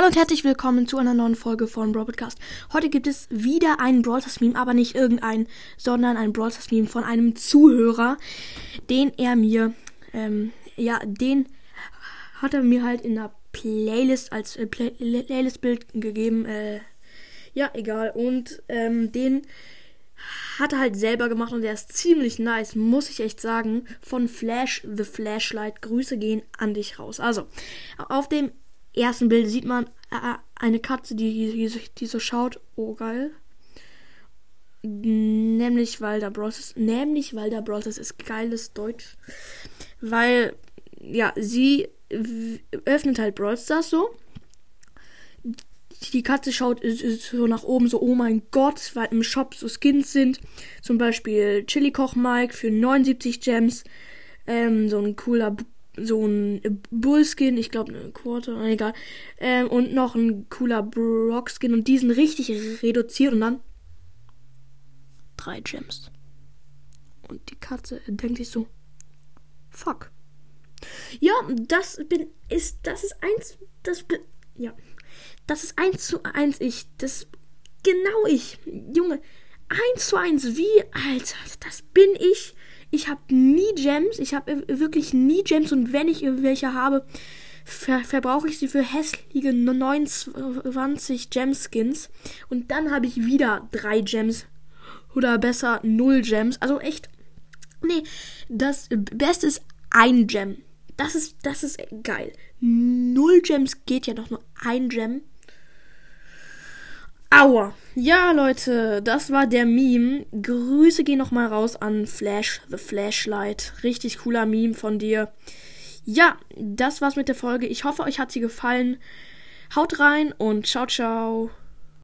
Hallo und herzlich willkommen zu einer neuen Folge von Brawl Podcast. Heute gibt es wieder ein Brawl Stars Meme, aber nicht irgendein, sondern ein Brawl Stars Meme von einem Zuhörer, den er mir, ähm, ja, den hat er mir halt in der Playlist als äh, Play Playlist-Bild gegeben. Äh, ja, egal. Und ähm, den hat er halt selber gemacht und der ist ziemlich nice, muss ich echt sagen. Von Flash the Flashlight. Grüße gehen an dich raus. Also, auf dem ersten Bild sieht man äh, eine Katze, die, die, die, so schaut. Oh, geil. Nämlich, weil der Bros. Nämlich, weil der Bros. ist geiles Deutsch. Weil, ja, sie öffnet halt Brawl Stars so. Die Katze schaut so nach oben, so, oh mein Gott, weil im Shop so Skins sind. Zum Beispiel Chili Koch Mike für 79 Gems. Ähm, so ein cooler so ein Bullskin, ich glaube eine Quarter, egal. Ähm, und noch ein cooler Brock-Skin und diesen richtig reduziert und dann drei Gems. Und die Katze denkt sich so, fuck. Ja, das bin, ist, das ist eins, das bin, ja. Das ist eins zu eins ich, das, genau ich, Junge, eins zu eins, wie, Alter, das bin ich ich habe nie Gems. Ich habe wirklich nie Gems. Und wenn ich welche habe, ver verbrauche ich sie für hässliche 29 Gem-Skins. Und dann habe ich wieder drei Gems. Oder besser null Gems. Also echt. Nee, das Beste ist ein Gem. Das ist, das ist geil. Null Gems geht ja doch nur ein Gem. Aua. Ja, Leute, das war der Meme. Grüße gehen nochmal raus an Flash the Flashlight. Richtig cooler Meme von dir. Ja, das war's mit der Folge. Ich hoffe, euch hat sie gefallen. Haut rein und ciao, ciao.